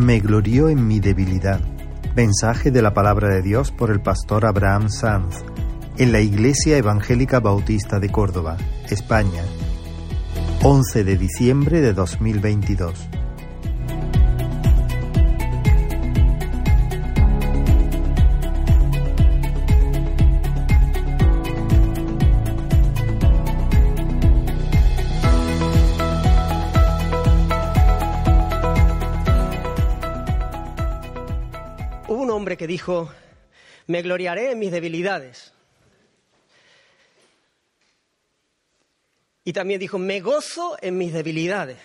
Me glorió en mi debilidad. Mensaje de la palabra de Dios por el pastor Abraham Sanz en la Iglesia Evangélica Bautista de Córdoba, España, 11 de diciembre de 2022. Dijo, me gloriaré en mis debilidades. Y también dijo, me gozo en mis debilidades.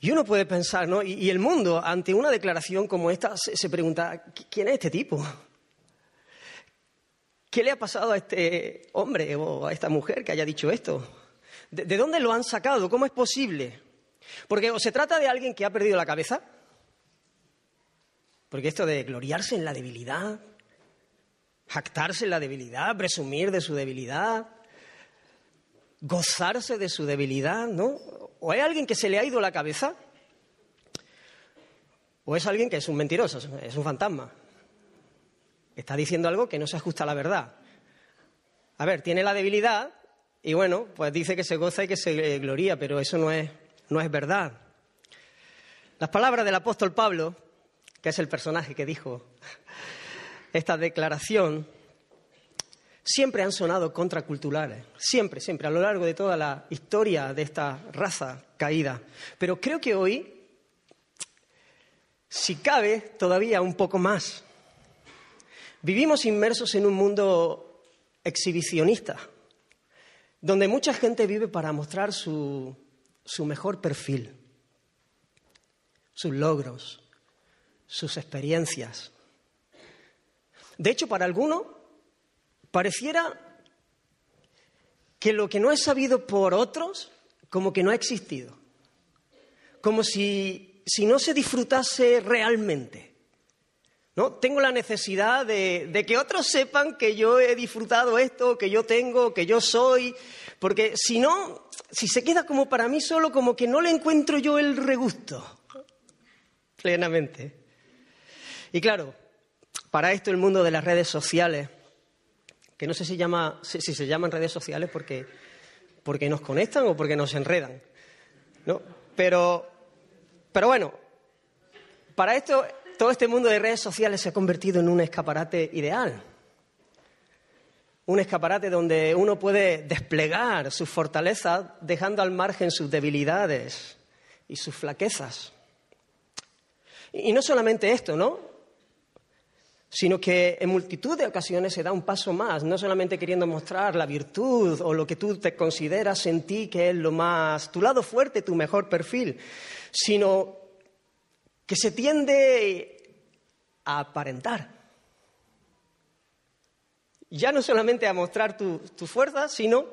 Y uno puede pensar, ¿no? Y, el mundo, ante una declaración como esta, se, pregunta, ¿quién es este tipo? ¿Qué le ha pasado a este hombre o a esta mujer que haya dicho esto? ¿De, ¿De, dónde lo han sacado? ¿Cómo es posible? Porque o se trata de alguien que ha perdido la cabeza, porque esto de gloriarse en la debilidad, jactarse en la debilidad, presumir de su debilidad, gozarse de su debilidad, ¿no? O hay alguien que se le ha ido la cabeza, o es alguien que es un mentiroso, es un fantasma. Está diciendo algo que no se ajusta a la verdad. A ver, tiene la debilidad y bueno, pues dice que se goza y que se gloría, pero eso no es, no es verdad. Las palabras del apóstol Pablo que es el personaje que dijo esta declaración, siempre han sonado contraculturales, siempre, siempre, a lo largo de toda la historia de esta raza caída. Pero creo que hoy, si cabe, todavía un poco más. Vivimos inmersos en un mundo exhibicionista, donde mucha gente vive para mostrar su, su mejor perfil, sus logros, sus experiencias. De hecho, para algunos pareciera que lo que no es sabido por otros como que no ha existido, como si, si no se disfrutase realmente. ¿No? Tengo la necesidad de, de, que otros sepan que yo he disfrutado esto, que yo tengo, que yo soy, porque si no, si se queda como para mí solo, como que no le encuentro yo el regusto plenamente. Y claro, para esto el mundo de las redes sociales, que no sé si, llama, si, se llaman redes sociales porque, porque nos conectan o porque nos enredan, ¿no? Pero, pero bueno, para esto todo este mundo de redes sociales se ha convertido en un escaparate ideal. Un escaparate donde uno puede desplegar sus fortalezas dejando al margen sus debilidades y sus flaquezas. Y no solamente esto, ¿no? Sino que en multitud de ocasiones se da un paso más, no solamente queriendo mostrar la virtud o lo que tú te consideras en ti que es lo más, tu lado fuerte, tu mejor perfil, sino que se tiende a aparentar. Ya no solamente a mostrar tu, tu fuerza, sino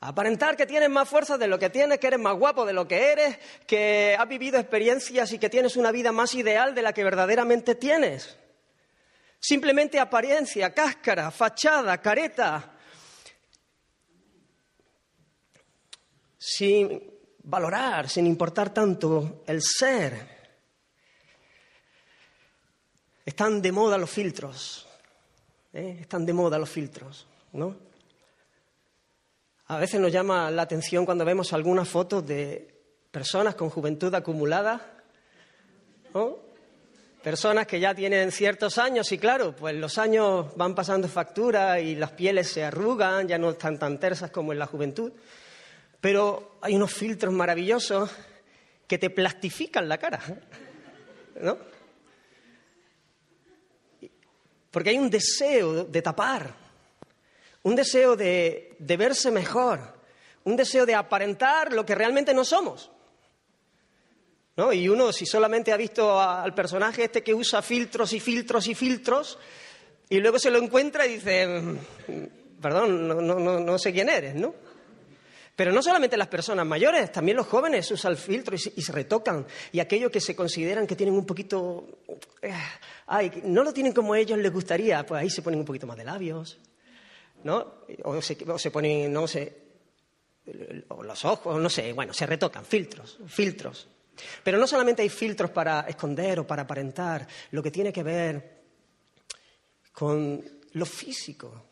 a aparentar que tienes más fuerza de lo que tienes, que eres más guapo de lo que eres, que has vivido experiencias y que tienes una vida más ideal de la que verdaderamente tienes. Simplemente apariencia, cáscara, fachada, careta. Sin valorar, sin importar tanto el ser. Están de moda los filtros. ¿eh? Están de moda los filtros, ¿no? A veces nos llama la atención cuando vemos algunas fotos de personas con juventud acumulada, ¿no? Personas que ya tienen ciertos años y claro, pues los años van pasando factura y las pieles se arrugan, ya no están tan tersas como en la juventud, pero hay unos filtros maravillosos que te plastifican la cara, ¿no? Porque hay un deseo de tapar, un deseo de, de verse mejor, un deseo de aparentar lo que realmente no somos. Y uno, si solamente ha visto al personaje este que usa filtros y filtros y filtros, y luego se lo encuentra y dice, mm, perdón, no, sé quién eres, ¿no? Pero no solamente las personas mayores, también los jóvenes usan el filtro y se, retocan. Y aquellos que se consideran que tienen un poquito... Eh, ay, no lo tienen como a ellos les gustaría, pues ahí se ponen un poquito más de labios, ¿no? O se, o se ponen, no sé, o los ojos, no sé, bueno, se retocan, filtros, filtros. Pero no solamente hay filtros para esconder o para aparentar, lo que tiene que ver con lo físico.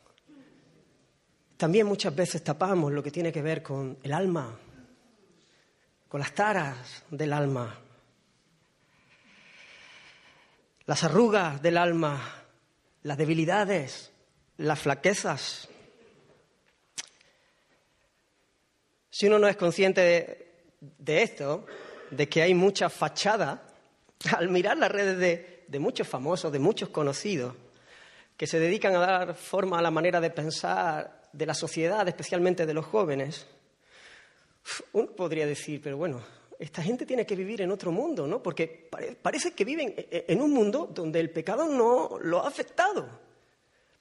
También muchas veces tapamos lo que tiene que ver con el alma, con las taras del alma, las arrugas del alma, las debilidades, las flaquezas. Si uno no es consciente de, esto, de que hay mucha fachada, al mirar las redes de, de muchos famosos, de muchos conocidos, que se dedican a dar forma a la manera de pensar de la sociedad, especialmente de los jóvenes, uno podría decir, pero bueno, esta gente tiene que vivir en otro mundo, ¿no? Porque parece que viven e-, e-, en un mundo donde el pecado no lo ha afectado.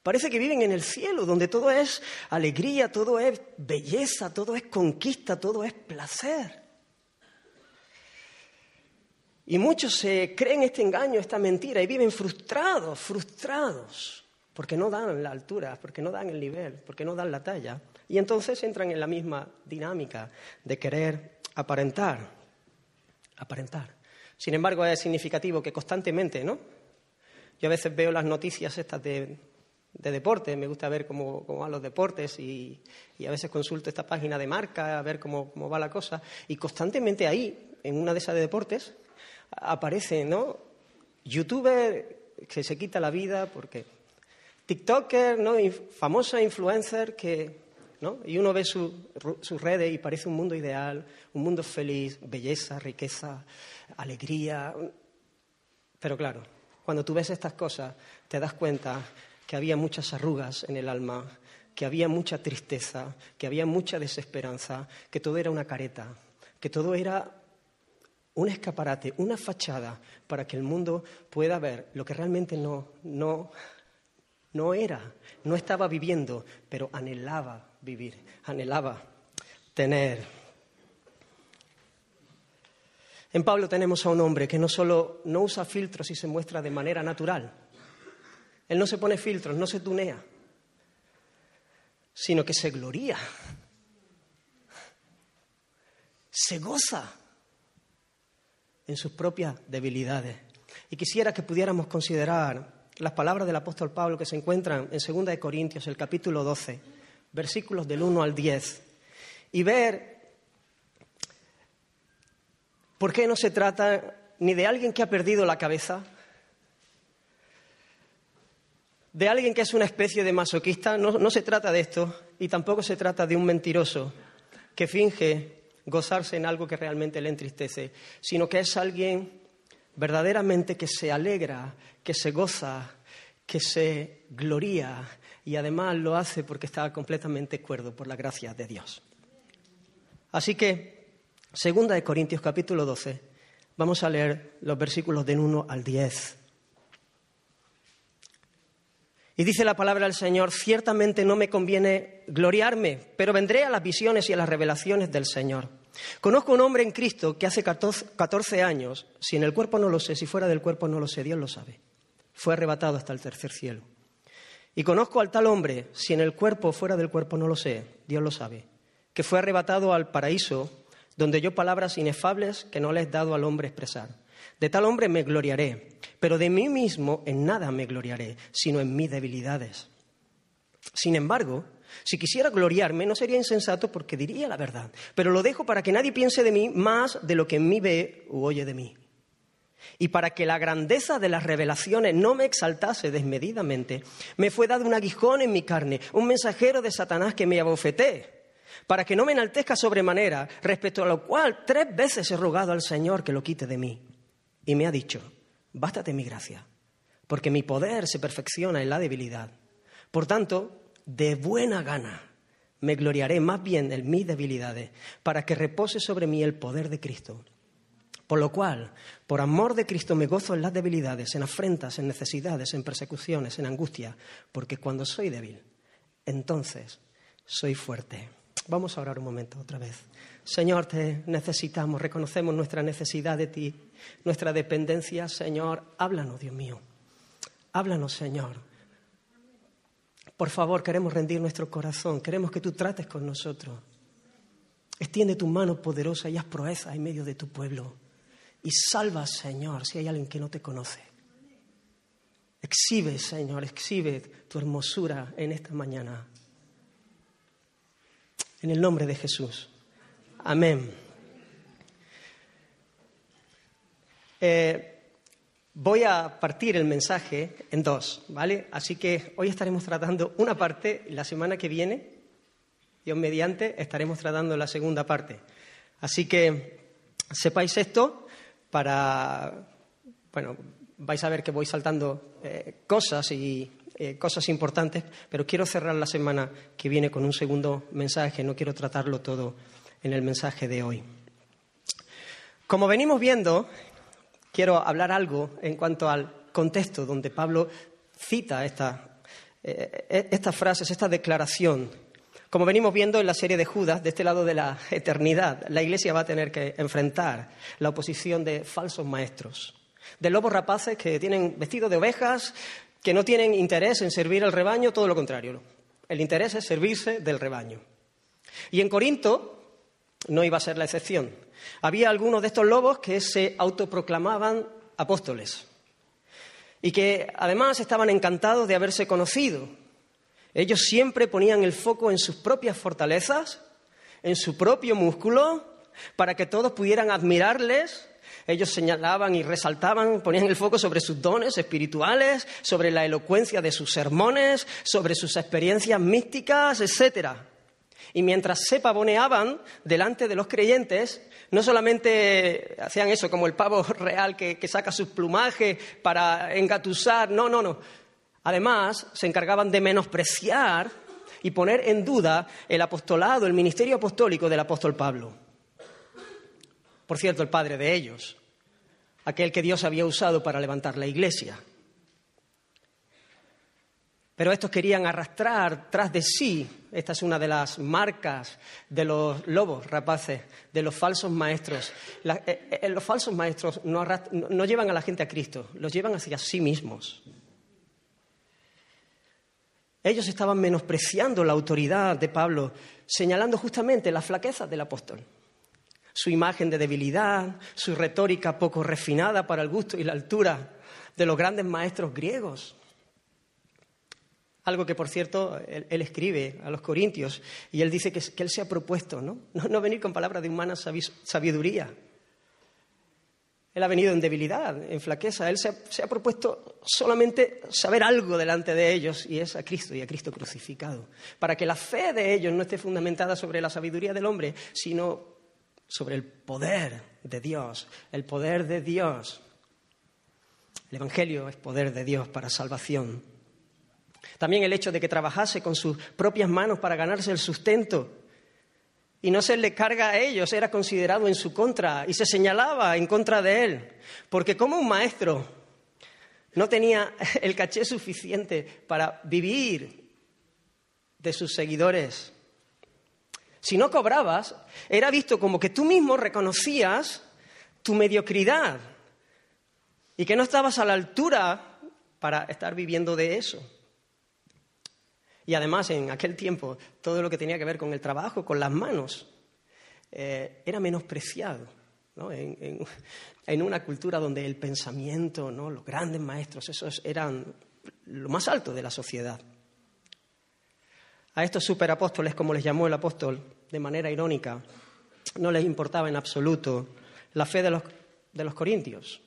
Parece que viven en el cielo, donde todo es alegría, todo es belleza, todo es conquista, todo es placer. Y muchos se creen este engaño, esta mentira, y viven frustrados, frustrados, porque no dan la altura, porque no dan el nivel, porque no dan la talla. Y entonces entran en la misma dinámica de querer aparentar aparentar. Sin embargo, es significativo que constantemente, ¿no? Yo a veces veo las noticias estas de, deporte, me gusta ver cómo, van los deportes y, a veces consulto esta página de marca a ver cómo, va la cosa. Y constantemente ahí, en una de esas de deportes, aparece, ¿no? Youtuber que se quita la vida porque TikToker, ¿no? famosa influencer que y uno ve sus redes y parece un mundo ideal, un mundo feliz, belleza, riqueza, alegría. Pero claro, cuando tú ves estas cosas, te das cuenta que había muchas arrugas en el alma, que había mucha tristeza, que había mucha desesperanza, que todo era una careta, que todo era un escaparate, una fachada para que el mundo pueda ver lo que realmente no, no, no era, no estaba viviendo, pero anhelaba vivir, anhelaba tener. En Pablo tenemos a un hombre que no solo no usa filtros y se muestra de manera natural, él no se pone filtros, no se tunea, sino que se gloría, se goza en sus propias debilidades. Y quisiera que pudiéramos considerar las palabras del apóstol Pablo que se encuentran en 2 de Corintios, el capítulo 12 versículos del 1 al 10, y ver por qué no se trata ni de alguien que ha perdido la cabeza, de alguien que es una especie de masoquista, no, no se trata de esto, y tampoco se trata de un mentiroso que finge gozarse en algo que realmente le entristece, sino que es alguien verdaderamente que se alegra, que se goza, que se gloría y además lo hace porque está completamente cuerdo por la gracia de Dios. Así que, segunda de Corintios capítulo 12, vamos a leer los versículos del 1 al 10. Y dice la palabra del Señor, ciertamente no me conviene gloriarme, pero vendré a las visiones y a las revelaciones del Señor. Conozco un hombre en Cristo que hace 14 años, si en el cuerpo no lo sé, si fuera del cuerpo no lo sé, Dios lo sabe, fue arrebatado hasta el tercer cielo. Y conozco al tal hombre, si en el cuerpo fuera del cuerpo no lo sé, Dios lo sabe, que fue arrebatado al paraíso, donde yo palabras inefables que no le he dado al hombre expresar. De tal hombre me gloriaré, pero de mí mismo en nada me gloriaré, sino en mis debilidades. Sin embargo, si quisiera gloriarme, no sería insensato porque diría la verdad, pero lo dejo para que nadie piense de mí más de lo que en mí ve u oye de mí. Y para que la grandeza de las revelaciones no me exaltase desmedidamente, me fue dado un aguijón en mi carne, un mensajero de Satanás que me abofeté, para que no me enaltezca sobremanera, respecto a lo cual tres veces he rogado al Señor que lo quite de mí. Y me ha dicho, bástate mi gracia, porque mi poder se perfecciona en la debilidad. Por tanto, de buena gana me gloriaré más bien en mis debilidades, para que repose sobre mí el poder de Cristo. Por lo cual, por amor de Cristo me gozo en las debilidades, en afrentas, en necesidades, en persecuciones, en angustia, porque cuando soy débil, entonces soy fuerte. Vamos a orar un momento otra vez. Señor, te necesitamos, reconocemos nuestra necesidad de ti, nuestra dependencia. Señor, háblanos, Dios mío. Háblanos, Señor. Por favor, queremos rendir nuestro corazón, queremos que tú trates con nosotros. Extiende tu mano poderosa y haz proezas en medio de tu pueblo. y salva, Señor, si hay alguien que no te conoce. Exhibe, Señor, exhibe tu hermosura en esta mañana. En el nombre de Jesús. Amén. Eh, voy a partir el mensaje en dos, ¿vale? Así que hoy estaremos tratando una parte, la semana que viene, Dios mediante, estaremos tratando la segunda parte. Así que sepáis esto para, bueno, vais a ver que voy saltando eh, cosas y eh, cosas importantes, pero quiero cerrar la semana que viene con un segundo mensaje, no quiero tratarlo todo en el mensaje de hoy. Como venimos viendo, quiero hablar algo en cuanto al contexto donde Pablo cita eh, estas frases, esta declaración. Como venimos viendo en la serie de Judas, de este lado de la eternidad, la Iglesia va a tener que enfrentar la oposición de falsos maestros de lobos rapaces que tienen vestido de ovejas, que no tienen interés en servir al rebaño, todo lo contrario. El interés es servirse del rebaño. Y en Corinto no iba a ser la excepción. Había algunos de estos lobos que se autoproclamaban apóstoles y que además estaban encantados de haberse conocido. Ellos siempre ponían el foco en sus propias fortalezas, en su propio músculo, para que todos pudieran admirarles ellos señalaban y resaltaban, ponían el foco sobre sus dones espirituales, sobre la elocuencia de sus sermones, sobre sus experiencias místicas, etc. Y mientras se pavoneaban delante de los creyentes, no solamente hacían eso como el pavo real que, saca su plumaje para engatusar, no, no, no. Además, se encargaban de menospreciar y poner en duda el apostolado, el ministerio apostólico del apóstol Pablo. Por cierto, el padre de ellos, aquel que Dios había usado para levantar la iglesia. Pero estos querían arrastrar tras de sí, esta es una de las marcas de los lobos rapaces, de los falsos maestros. Eh, eh, los falsos maestros no, no llevan a la gente a Cristo, los llevan hacia sí mismos. Ellos estaban menospreciando la autoridad de Pablo, señalando justamente la flaqueza del apóstol su imagen de debilidad, su retórica poco refinada para el gusto y la altura de los grandes maestros griegos. Algo que, por cierto, él, escribe a los corintios y él dice que, él se ha propuesto, ¿no? ¿no? venir con palabras de humana sabiduría. Él ha venido en debilidad, en flaqueza. Él se se ha, propuesto solamente saber algo delante de ellos y es a Cristo y a Cristo crucificado. Para que la fe de ellos no esté fundamentada sobre la sabiduría del hombre, sino sobre el poder de Dios, el poder de Dios. El Evangelio es poder de Dios para salvación. También el hecho de que trabajase con sus propias manos para ganarse el sustento y no se le carga a ellos era considerado en su contra y se señalaba en contra de él. Porque como un maestro no tenía el caché suficiente para vivir de sus seguidores, si no cobrabas, era visto como que tú mismo reconocías tu mediocridad y que no estabas a la altura para estar viviendo de eso. Y además, en aquel tiempo, todo lo que tenía que ver con el trabajo, con las manos, eh, era menospreciado. En, en, una cultura donde el pensamiento, ¿no? los grandes maestros, esos eran lo más alto de la sociedad. A estos superapóstoles, como les llamó el apóstol de manera irónica, no les importaba en absoluto la fe de los, de los corintios.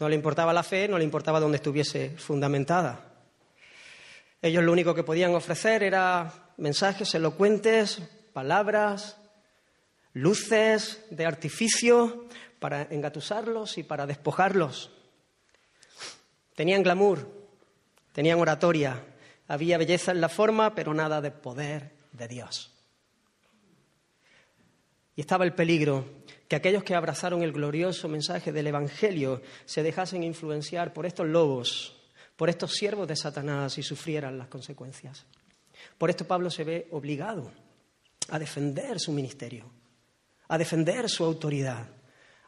No le importaba la fe, no le importaba dónde estuviese fundamentada. Ellos lo único que podían ofrecer era mensajes elocuentes, palabras, luces de artificio para engatusarlos y para despojarlos. Tenían glamour, tenían oratoria, había belleza en la forma, pero nada de poder de Dios. Y estaba el peligro que aquellos que abrazaron el glorioso mensaje del Evangelio se dejasen influenciar por estos lobos, por estos siervos de Satanás y sufrieran las consecuencias. Por esto Pablo se ve obligado a defender su ministerio, a defender su autoridad,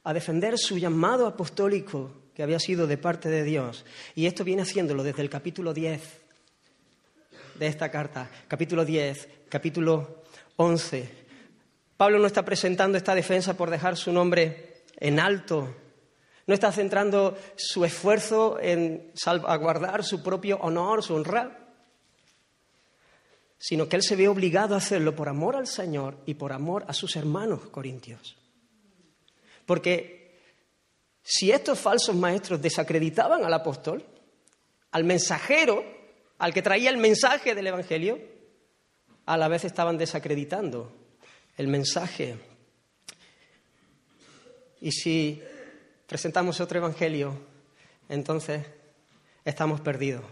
a defender su llamado apostólico que había sido de parte de Dios. Y esto viene haciéndolo desde el capítulo 10 de esta carta, capítulo 10, capítulo 11. Pablo no está presentando esta defensa por dejar su nombre en alto, no está centrando su esfuerzo en salvaguardar su propio honor, su honra, sino que él se ve obligado a hacerlo por amor al Señor y por amor a sus hermanos corintios. Porque si estos falsos maestros desacreditaban al apóstol, al mensajero, al que traía el mensaje del Evangelio, a la vez estaban desacreditando el mensaje. Y si presentamos otro Evangelio, entonces estamos perdidos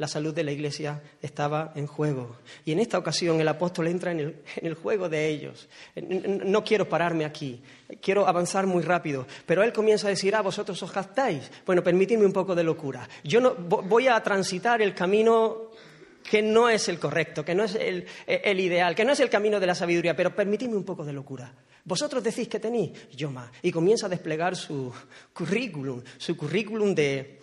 la salud de la iglesia estaba en juego. Y en esta ocasión el apóstol entra en el, juego de ellos. No quiero pararme aquí, quiero avanzar muy rápido, pero él comienza a decir, ah, vosotros os jactáis. Bueno, permitidme un poco de locura. Yo no, voy a transitar el camino que no es el correcto, que no es el, el, ideal, que no es el camino de la sabiduría, pero permitidme un poco de locura. Vosotros decís que tenéis, yo más. Y comienza a desplegar su currículum, su currículum de,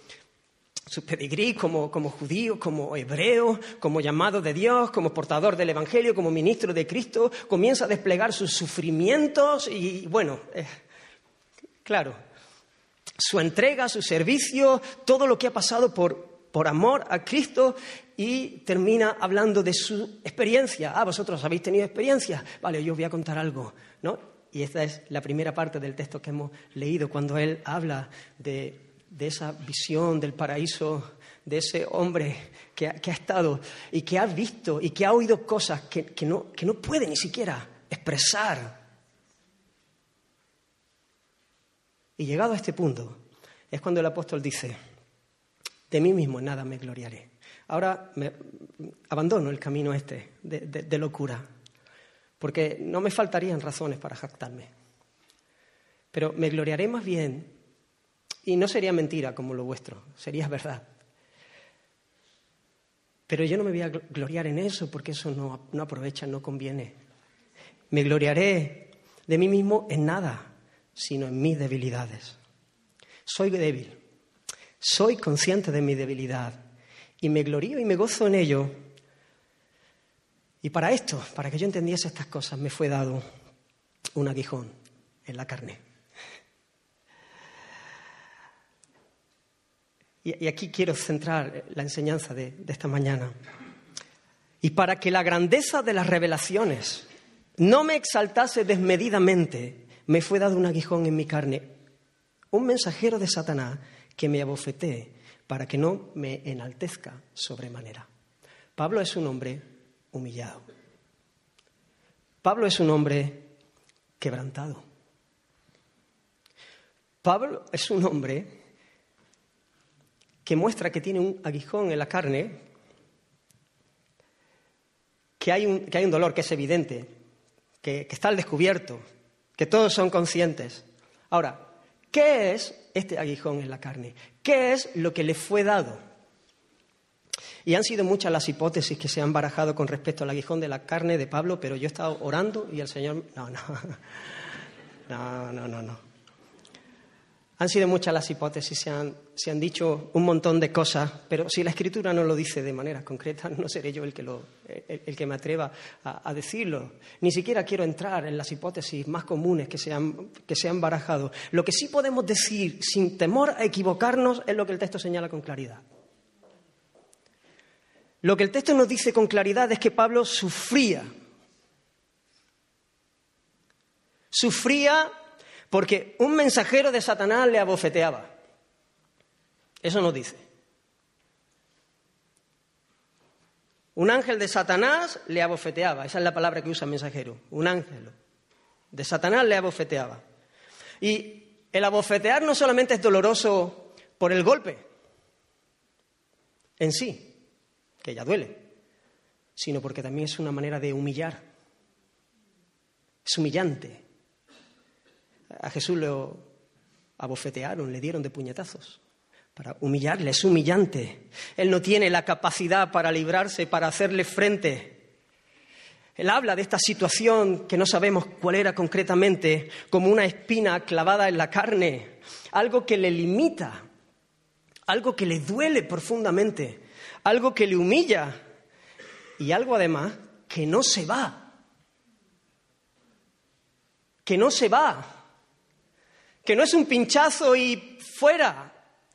su pedigrí como, como, judío, como hebreo, como llamado de Dios, como portador del Evangelio, como ministro de Cristo, comienza a desplegar sus sufrimientos y, bueno, eh, claro, su entrega, su servicio, todo lo que ha pasado por, por amor a Cristo y termina hablando de su experiencia. Ah, vosotros habéis tenido experiencia. Vale, yo os voy a contar algo, ¿no? Y esta es la primera parte del texto que hemos leído cuando él habla de de esa visión del paraíso, de ese hombre que ha, estado y que ha visto y que ha oído cosas que, no, que no puede ni siquiera expresar. Y llegado a este punto, es cuando el apóstol dice, de mí mismo nada me gloriaré. Ahora me, abandono el camino este de, locura, porque no me faltarían razones para jactarme. Pero me gloriaré más bien y no sería mentira como lo vuestro, sería verdad. Pero yo no me voy a gloriar en eso porque eso no, no aprovecha, no conviene. Me gloriaré de mí mismo en nada, sino en mis debilidades. Soy débil, soy consciente de mi debilidad y me glorío y me gozo en ello. Y para esto, para que yo entendiese estas cosas, me fue dado un aguijón en la carne. Y, aquí quiero centrar la enseñanza de, de esta mañana. Y para que la grandeza de las revelaciones no me exaltase desmedidamente, me fue dado un aguijón en mi carne, un mensajero de Satanás que me abofetee para que no me enaltezca sobremanera. Pablo es un hombre humillado. Pablo es un hombre quebrantado. Pablo es un hombre que muestra que tiene un aguijón en la carne, que hay un, que hay un dolor que es evidente, que, que está al descubierto, que todos son conscientes. Ahora, ¿qué es este aguijón en la carne? ¿Qué es lo que le fue dado? Y han sido muchas las hipótesis que se han barajado con respecto al aguijón de la carne de Pablo, pero yo he estado orando y el Señor... No, no, no, no, no, no. Han sido muchas las hipótesis, se han, se han, dicho un montón de cosas, pero si la Escritura no lo dice de manera concreta, no seré yo el que, que me atreva a, decirlo. Ni siquiera quiero entrar en las hipótesis más comunes que han, que se han barajado. Lo que sí podemos decir, sin temor a equivocarnos, es lo que el texto señala con claridad. Lo que el texto nos dice con claridad es que Pablo sufría. Sufría porque un mensajero de Satanás le abofeteaba. Eso no dice. Un ángel de Satanás le abofeteaba. Esa es la palabra que usa el mensajero. Un ángel de Satanás le abofeteaba. Y el abofetear no solamente es doloroso por el golpe en sí, que ya duele, sino porque también es una manera de humillar. Es humillante. A Jesús lo abofetearon, le dieron de puñetazos para humillarle, es humillante. Él no tiene la capacidad para librarse, para hacerle frente. Él habla de esta situación que no sabemos cuál era concretamente, como una espina clavada en la carne, algo que le limita, algo que le duele profundamente, algo que le humilla y algo además que no se va, que no se va que no es un pinchazo y fuera.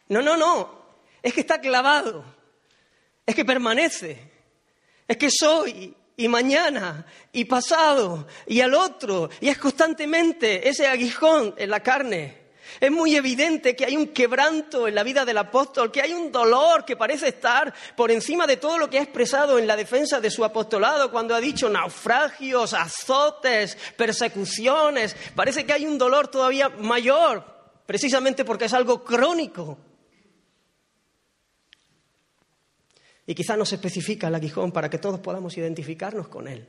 No, no, no. Es que está clavado. Es que permanece. Es que soy y mañana y pasado y al otro. Y es constantemente ese aguijón en la carne. Es muy evidente que hay un quebranto en la vida del apóstol, que hay un dolor que parece estar por encima de todo lo que ha expresado en la defensa de su apostolado cuando ha dicho naufragios, azotes, persecuciones. Parece que hay un dolor todavía mayor, precisamente porque es algo crónico. Y quizá nos especifica el aguijón para que todos podamos identificarnos con él.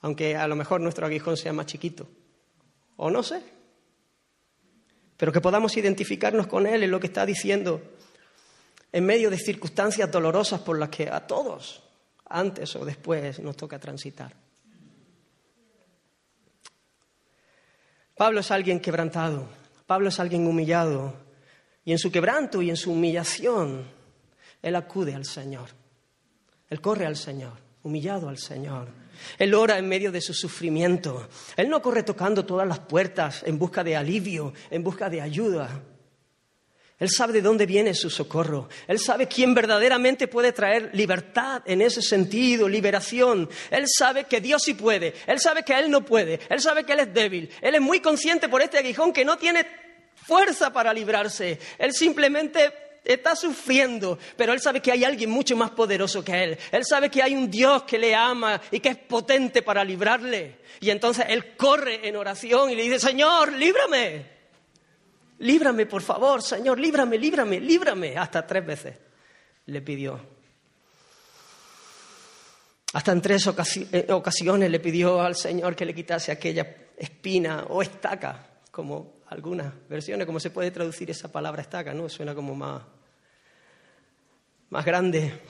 Aunque a lo mejor nuestro aguijón sea más chiquito. O no sé. Pero que podamos identificarnos con él en lo que está diciendo en medio de circunstancias dolorosas por las que a todos, antes o después, nos toca transitar. Pablo es alguien quebrantado, Pablo es alguien humillado, y en su quebranto y en su humillación, Él acude al Señor. Él corre al Señor, humillado al Señor. Él ora en medio de su sufrimiento. Él no corre tocando todas las puertas en busca de alivio, en busca de ayuda. Él sabe de dónde viene su socorro. Él sabe quién verdaderamente puede traer libertad en ese sentido, liberación. Él sabe que Dios sí puede. Él sabe que Él no puede. Él sabe que Él es débil. Él es muy consciente por este aguijón que no tiene fuerza para librarse. Él simplemente está sufriendo, pero él sabe que hay alguien mucho más poderoso que él. Él sabe que hay un Dios que le ama y que es potente para librarle. Y entonces él corre en oración y le dice, Señor, líbrame. Líbrame, por favor, Señor, líbrame, líbrame, líbrame. Hasta tres veces le pidió. Hasta en tres eh, ocasiones le pidió al Señor que le quitase aquella espina o estaca, como algunas versiones, cómo se puede traducir esa palabra estaca, ¿no? Suena como más, más grande.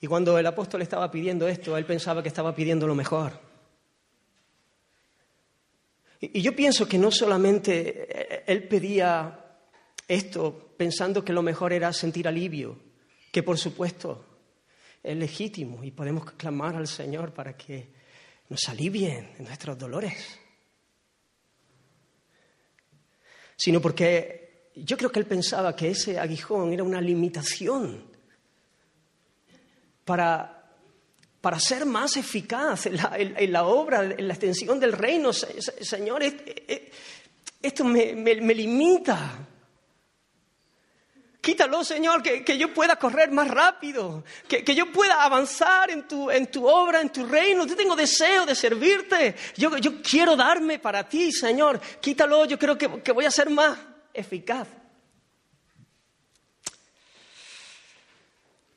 Y cuando el apóstol estaba pidiendo esto, él pensaba que estaba pidiendo lo mejor. Y, y yo pienso que no solamente él pedía esto pensando que lo mejor era sentir alivio, que por supuesto es legítimo y podemos clamar al Señor para que nos alivien nuestros dolores sino porque yo creo que él pensaba que ese aguijón era una limitación para, ser más eficaz en la, obra, en la extensión del reino. Señor, esto me, limita. Quítalo, Señor, que, yo pueda correr más rápido, que, yo pueda avanzar en tu, en tu, obra, en tu reino. Yo tengo deseo de servirte. Yo, yo quiero darme para ti, Señor. Quítalo, yo creo que, que voy a ser más eficaz.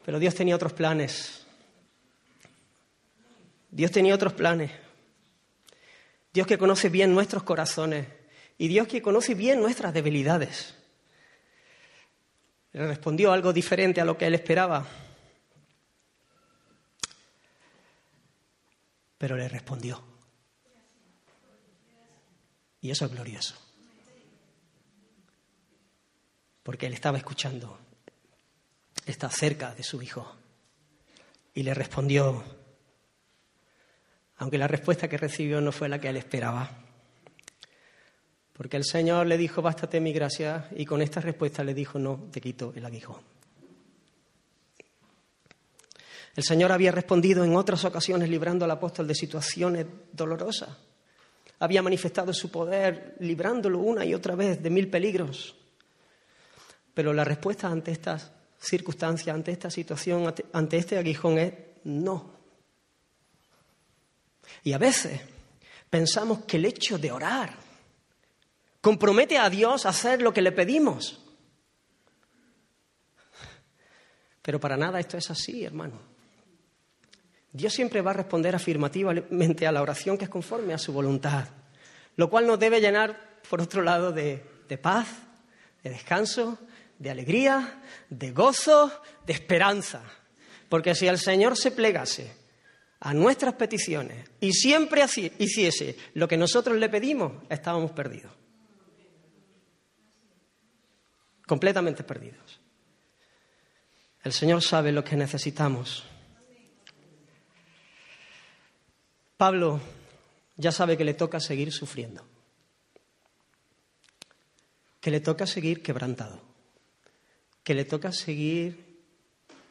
Pero Dios tenía otros planes. Dios tenía otros planes. Dios que conoce bien nuestros corazones y Dios que conoce bien nuestras debilidades. Le respondió algo diferente a lo que él esperaba. Pero le respondió. Y eso es glorioso. Porque él estaba escuchando. Está cerca de su hijo. Y le respondió, aunque la respuesta que recibió no fue la que él esperaba. Porque el Señor le dijo, bástate mi gracia, y con esta respuesta le dijo, no, te quito el aguijón. El Señor había respondido en otras ocasiones librando al apóstol de situaciones dolorosas. Había manifestado su poder librándolo una y otra vez de mil peligros. Pero la respuesta ante estas circunstancias, ante esta situación, ante este aguijón es no. Y a veces pensamos que el hecho de orar compromete a Dios a hacer lo que le pedimos. Pero para nada esto es así, hermano. Dios siempre va a responder afirmativamente a la oración que es conforme a su voluntad, lo cual nos debe llenar, por otro lado, de, paz, de descanso, de alegría, de gozo, de esperanza. Porque si el Señor se plegase a nuestras peticiones y siempre hiciese lo que nosotros le pedimos, estábamos perdidos. Completamente perdidos. El Señor sabe lo que necesitamos. Pablo ya sabe que le toca seguir sufriendo, que le toca seguir quebrantado, que le toca seguir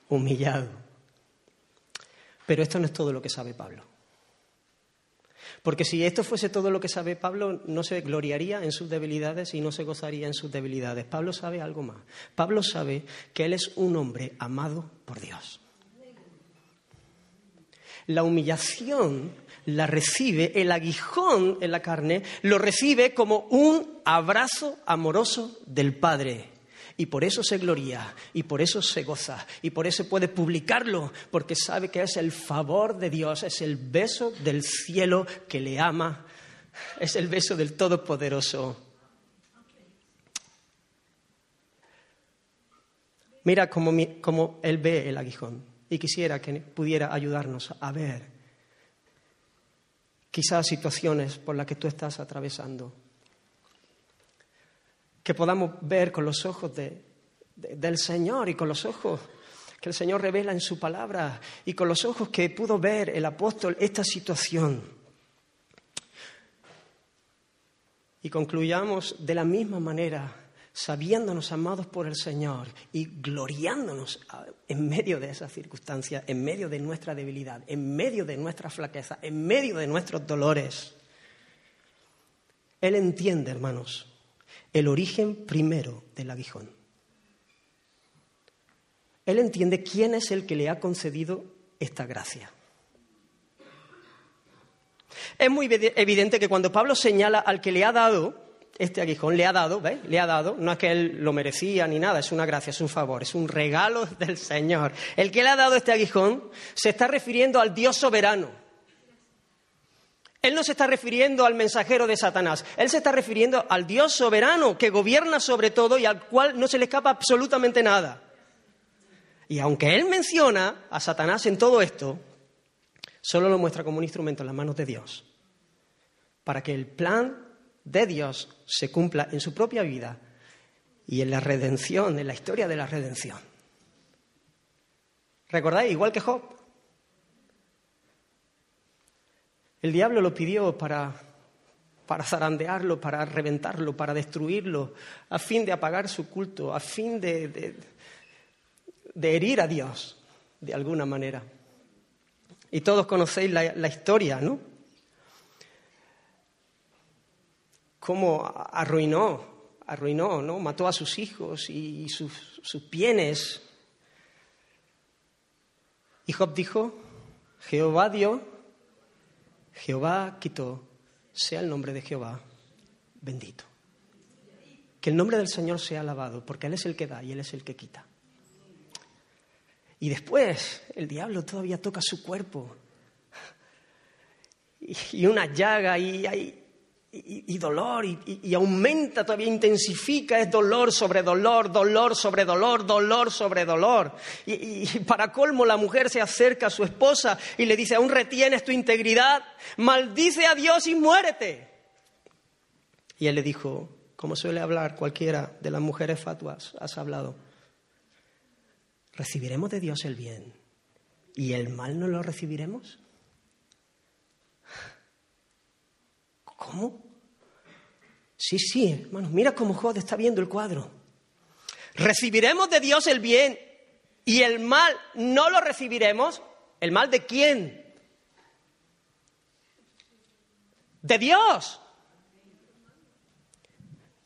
humillado. Pero esto no es todo lo que sabe Pablo. Porque si esto fuese todo lo que sabe Pablo, no se gloriaría en sus debilidades y no se gozaría en sus debilidades. Pablo sabe algo más. Pablo sabe que él es un hombre amado por Dios. La humillación la recibe, el aguijón en la carne lo recibe como un abrazo amoroso del Padre. Y por eso se gloria, y por eso se goza, y por eso puede publicarlo, porque sabe que es el favor de Dios, es el beso del cielo que le ama, es el beso del Todopoderoso. Mira cómo, él ve el aguijón y quisiera que pudiera ayudarnos a ver quizás situaciones por las que tú estás atravesando que podamos ver con los ojos del Señor y con los ojos que el Señor revela en su palabra y con los ojos que pudo ver el apóstol esta situación. Y concluyamos de la misma manera, sabiéndonos amados por el Señor y gloriándonos en medio de esas circunstancias, en medio de nuestra debilidad, en medio de nuestra flaqueza, en medio de nuestros dolores. Él entiende, hermanos, el origen primero del aguijón. Él entiende quién es el que le ha concedido esta gracia. Es muy evidente que cuando Pablo señala al que le ha dado este aguijón, le ha dado, ¿ves? Le ha dado, no es que él lo merecía ni nada, es una gracia, es un favor, es un regalo del Señor. El que le ha dado este aguijón se está refiriendo al Dios soberano él no se está refiriendo al mensajero de Satanás, él se está refiriendo al Dios soberano que gobierna sobre todo y al cual no se le escapa absolutamente nada. Y aunque él menciona a Satanás en todo esto, solo lo muestra como un instrumento en las manos de Dios, para que el plan de Dios se cumpla en su propia vida y en la redención, en la historia de la redención. ¿Recordáis? Igual que Job. El diablo lo pidió para, para zarandearlo, para reventarlo, para destruirlo, a fin de apagar su culto, a fin de, de, herir a Dios de alguna manera. Y todos conocéis la, historia, ¿no? Cómo arruinó, arruinó, ¿no? Mató a sus hijos y sus, sus bienes. Y Job dijo, Jehová dio Jehová quitó, sea el nombre de Jehová bendito. Que el nombre del Señor sea alabado, porque Él es el que da y Él es el que quita. Y después el diablo todavía toca su cuerpo. Y una llaga y hay y, dolor y, aumenta, todavía intensifica, es dolor sobre dolor, dolor sobre dolor, dolor sobre dolor. Y, para colmo la mujer se acerca a su esposa y le dice, aún retienes tu integridad, maldice a Dios y muérete. Y él le dijo, como suele hablar cualquiera de las mujeres fatuas, has hablado, ¿recibiremos de Dios el bien y el mal no lo recibiremos? ¿Cómo? Sí, sí, hermanos, mira cómo Jod está viendo el cuadro. Recibiremos de Dios el bien y el mal no lo recibiremos. ¿El mal de quién? De Dios.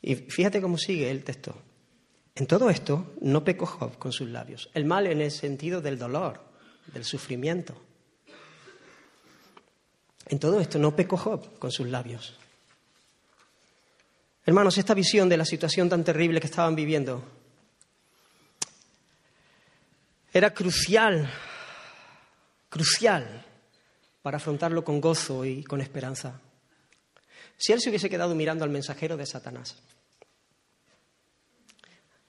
Y fíjate cómo sigue el texto. En todo esto no pecó Job con sus labios. El mal en el sentido del dolor, del sufrimiento. En todo esto no pecó Job con sus labios. Hermanos, esta visión de la situación tan terrible que estaban viviendo era crucial, crucial para afrontarlo con gozo y con esperanza. Si él se hubiese quedado mirando al mensajero de Satanás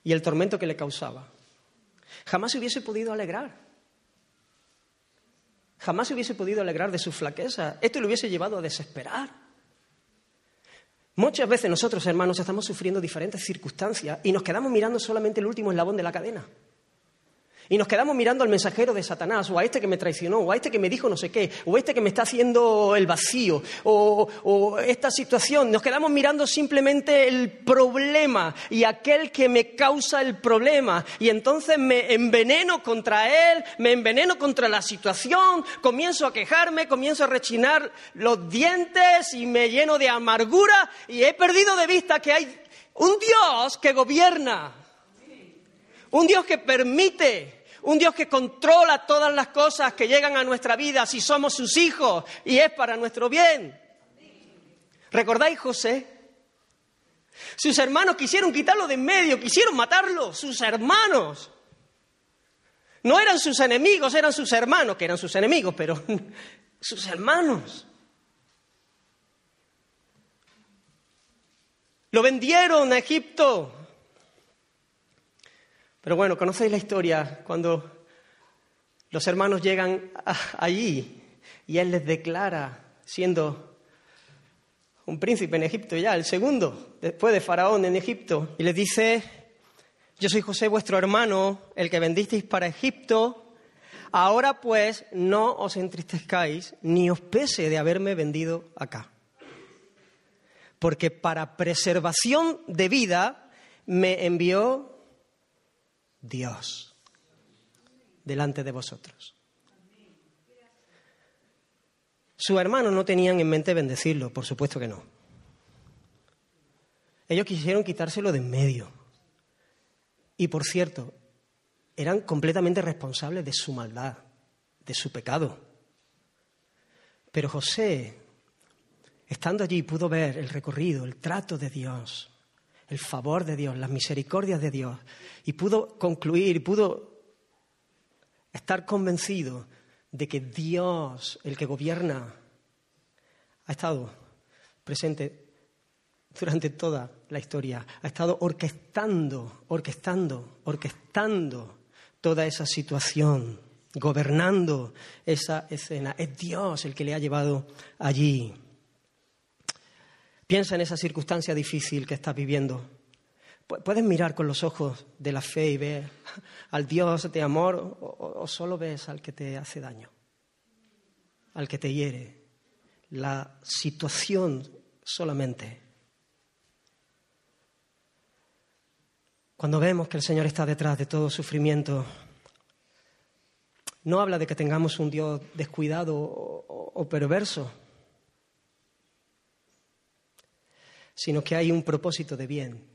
y el tormento que le causaba, jamás se hubiese podido alegrar. Jamás se hubiese podido alegrar de su flaqueza. Esto le hubiese llevado a desesperar. Muchas veces nosotros, hermanos, estamos sufriendo diferentes circunstancias y nos quedamos mirando solamente el último eslabón de la cadena. Y nos quedamos mirando al mensajero de Satanás, o a este que me traicionó, o a este que me dijo no sé qué, o a este que me está haciendo el vacío, o, o, esta situación. Nos quedamos mirando simplemente el problema y aquel que me causa el problema. Y entonces me enveneno contra él, me enveneno contra la situación, comienzo a quejarme, comienzo a rechinar los dientes y me lleno de amargura y he perdido de vista que hay un Dios que gobierna un Dios que permite, un Dios que controla todas las cosas que llegan a nuestra vida si somos sus hijos y es para nuestro bien. ¿Recordáis José? Sus hermanos quisieron quitarlo de en medio, quisieron matarlo, sus hermanos. No eran sus enemigos, eran sus hermanos, que eran sus enemigos, pero sus hermanos. Lo vendieron a Egipto, pero bueno, conocéis la historia cuando los hermanos llegan allí y él les declara, siendo un príncipe en Egipto ya, el segundo, después de Faraón en Egipto, y les dice, yo soy José vuestro hermano, el que vendisteis para Egipto, ahora pues no os entristezcáis ni os pese de haberme vendido acá. Porque para preservación de vida me envió Dios delante de vosotros. Sus hermanos no tenían en mente bendecirlo, por supuesto que no. Ellos quisieron quitárselo de en medio. Y por cierto, eran completamente responsables de su maldad, de su pecado. Pero José, estando allí, pudo ver el recorrido, el trato de Dios el favor de Dios, las misericordias de Dios, y pudo concluir, pudo estar convencido de que Dios, el que gobierna, ha estado presente durante toda la historia, ha estado orquestando, orquestando, orquestando toda esa situación, gobernando esa escena. Es Dios el que le ha llevado allí. Piensa en esa circunstancia difícil que estás viviendo. Puedes mirar con los ojos de la fe y ver al Dios de amor o, solo ves al que te hace daño, al que te hiere. La situación solamente. Cuando vemos que el Señor está detrás de todo sufrimiento, no habla de que tengamos un Dios descuidado o perverso, sino que hay un propósito de bien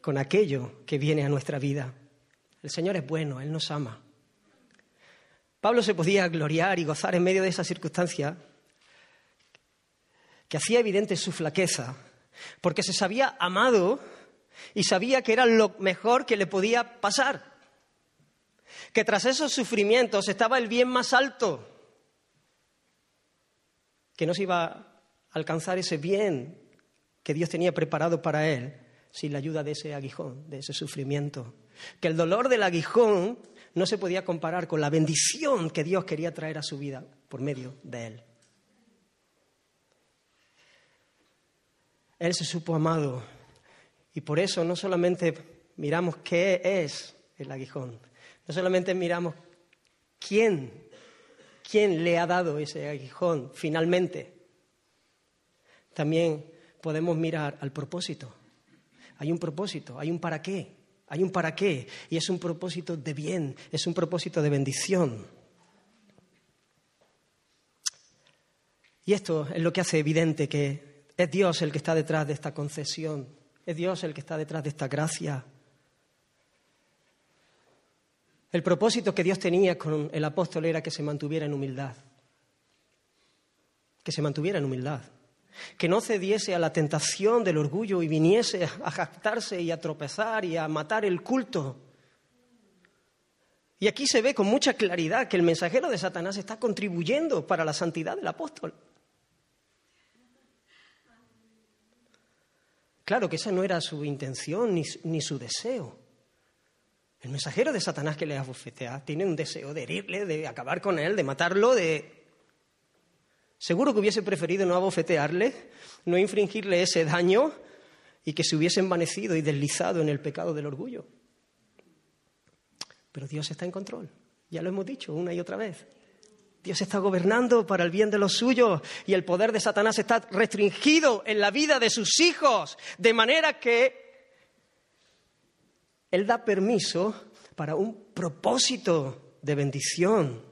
con aquello que viene a nuestra vida. El Señor es bueno, Él nos ama. Pablo se podía gloriar y gozar en medio de esa circunstancia que hacía evidente su flaqueza, porque se sabía amado y sabía que era lo mejor que le podía pasar, que tras esos sufrimientos estaba el bien más alto, que no se iba a alcanzar ese bien que Dios tenía preparado para él sin la ayuda de ese aguijón, de ese sufrimiento. Que el dolor del aguijón no se podía comparar con la bendición que Dios quería traer a su vida por medio de él. Él se supo amado y por eso no solamente miramos qué es el aguijón, no solamente miramos quién, quién le ha dado ese aguijón finalmente, también podemos mirar al propósito. Hay un propósito, hay un para qué, hay un para qué, y es un propósito de bien, es un propósito de bendición. Y esto es lo que hace evidente que es Dios el que está detrás de esta concesión, es Dios el que está detrás de esta gracia. El propósito que Dios tenía con el apóstol era que se mantuviera en humildad, que se mantuviera en humildad que no cediese a la tentación del orgullo y viniese a jactarse y a tropezar y a matar el culto. Y aquí se ve con mucha claridad que el mensajero de Satanás está contribuyendo para la santidad del apóstol. Claro que esa no era su intención ni, su deseo. El mensajero de Satanás que le abofetea tiene un deseo de herirle, de acabar con él, de matarlo, de Seguro que hubiese preferido no abofetearle, no infringirle ese daño y que se hubiese envanecido y deslizado en el pecado del orgullo. Pero Dios está en control. Ya lo hemos dicho una y otra vez. Dios está gobernando para el bien de los suyos y el poder de Satanás está restringido en la vida de sus hijos, de manera que Él da permiso para un propósito de bendición,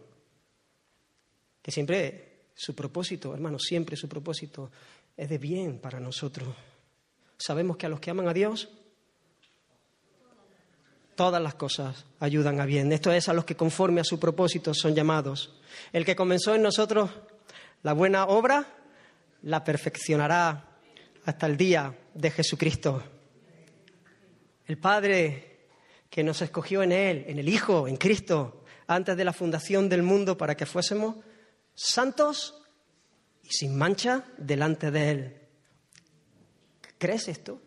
que siempre su propósito, hermano, siempre su propósito es de bien para nosotros. Sabemos que a los que aman a Dios, todas las cosas ayudan a bien. Esto es a los que conforme a su propósito son llamados. El que comenzó en nosotros la buena obra, la perfeccionará hasta el día de Jesucristo. El Padre que nos escogió en Él, en el Hijo, en Cristo, antes de la fundación del mundo para que fuésemos santos y sin mancha delante de Él. ¿Crees esto?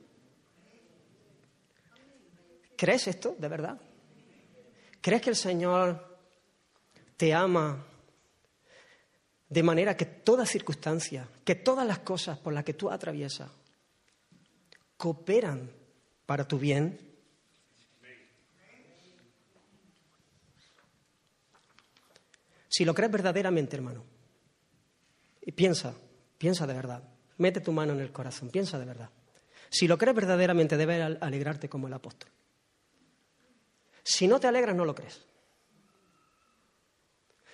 ¿Crees esto de verdad? ¿Crees que el Señor te ama de manera que toda circunstancia, que todas las cosas por las que tú atraviesas cooperan para tu bien? Si lo crees verdaderamente, hermano, piensa, piensa de verdad, mete tu mano en el corazón, piensa de verdad. Si lo crees verdaderamente, debes alegrarte como el apóstol. Si no te alegras, no lo crees.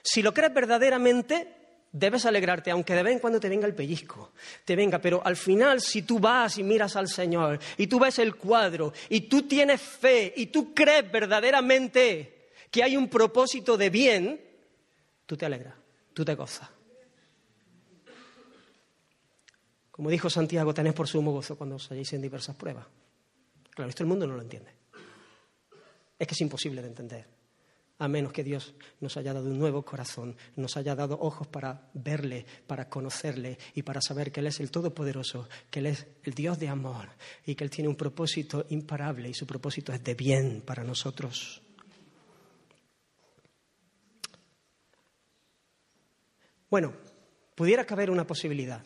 Si lo crees verdaderamente, debes alegrarte, aunque de vez en cuando te venga el pellizco, te venga, pero al final si tú vas y miras al Señor y tú ves el cuadro y tú tienes fe y tú crees verdaderamente que hay un propósito de bien, tú te alegras, tú te gozas. Como dijo Santiago, tenés por sumo gozo cuando os halléis en diversas pruebas. Claro, esto el mundo no lo entiende es que es imposible de entender, a menos que Dios nos haya dado un nuevo corazón, nos haya dado ojos para verle, para conocerle y para saber que Él es el Todopoderoso, que Él es el Dios de amor y que Él tiene un propósito imparable y su propósito es de bien para nosotros. Bueno, pudiera caber una posibilidad.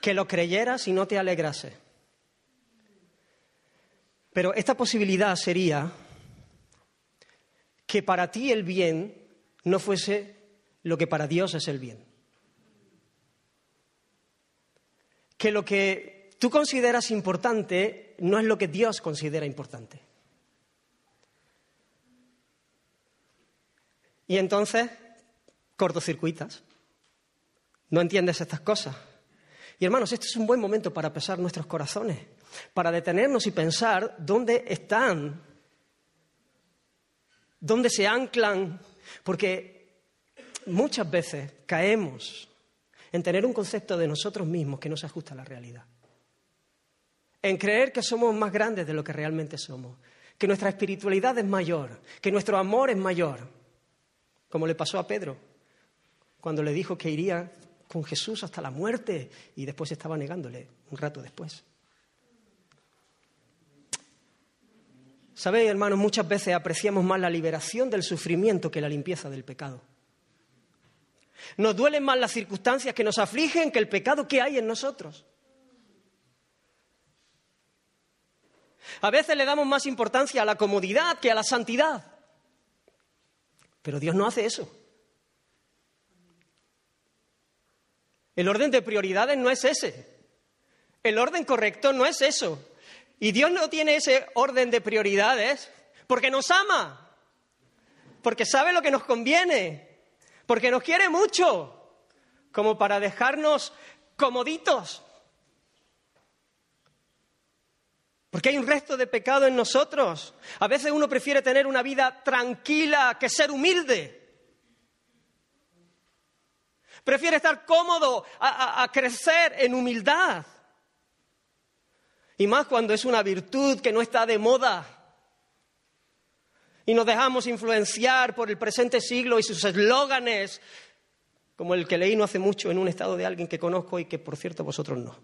Que lo creyeras y no te alegrase pero esta posibilidad sería que para ti el bien no fuese lo que para Dios es el bien. Que lo que tú consideras importante no es lo que Dios considera importante. Y entonces, cortocircuitas. No entiendes estas cosas. Y hermanos, este es un buen momento para pesar nuestros corazones para detenernos y pensar dónde están, dónde se anclan, porque muchas veces caemos en tener un concepto de nosotros mismos que no se ajusta a la realidad, en creer que somos más grandes de lo que realmente somos, que nuestra espiritualidad es mayor, que nuestro amor es mayor, como le pasó a Pedro cuando le dijo que iría con Jesús hasta la muerte y después estaba negándole un rato después. Sabéis, hermanos, muchas veces apreciamos más la liberación del sufrimiento que la limpieza del pecado. Nos duelen más las circunstancias que nos afligen que el pecado que hay en nosotros. A veces le damos más importancia a la comodidad que a la santidad. Pero Dios no hace eso. El orden de prioridades no es ese. El orden correcto no es eso. Y Dios no tiene ese orden de prioridades porque nos ama, porque sabe lo que nos conviene, porque nos quiere mucho, como para dejarnos comoditos. Porque hay un resto de pecado en nosotros. A veces uno prefiere tener una vida tranquila que ser humilde. Prefiere estar cómodo a, a crecer en humildad. Y más cuando es una virtud que no está de moda. Y nos dejamos influenciar por el presente siglo y sus eslóganes, como el que leí no hace mucho en un estado de alguien que conozco y que, por cierto, vosotros no.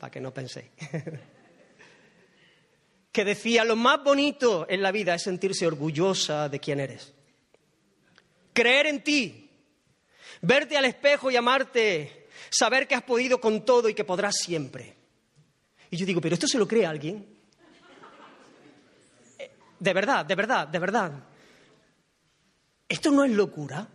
Para que no penséis. que decía, lo más bonito en la vida es sentirse orgullosa de quién eres. Creer en ti, verte al espejo y amarte, saber que has podido con todo y que podrás siempre. Y yo digo, ¿pero esto se lo cree alguien? De verdad, de verdad, de verdad. ¿Esto no es locura?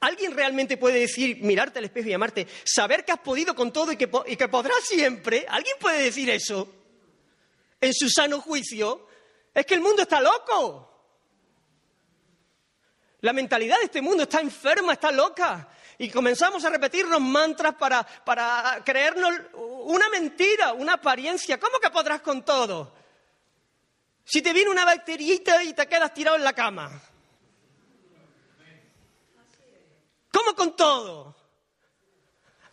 ¿Alguien realmente puede decir, mirarte al espejo y llamarte, saber que has podido con todo y que, y que podrás siempre? ¿Alguien puede decir eso? En su sano juicio. Es que el mundo está loco. La mentalidad de este mundo está enferma, está loca. Y comenzamos a repetirnos mantras para, para creernos una mentira, una apariencia. ¿Cómo que podrás con todo? Si te viene una bacteriita y te quedas tirado en la cama. ¿Cómo con todo?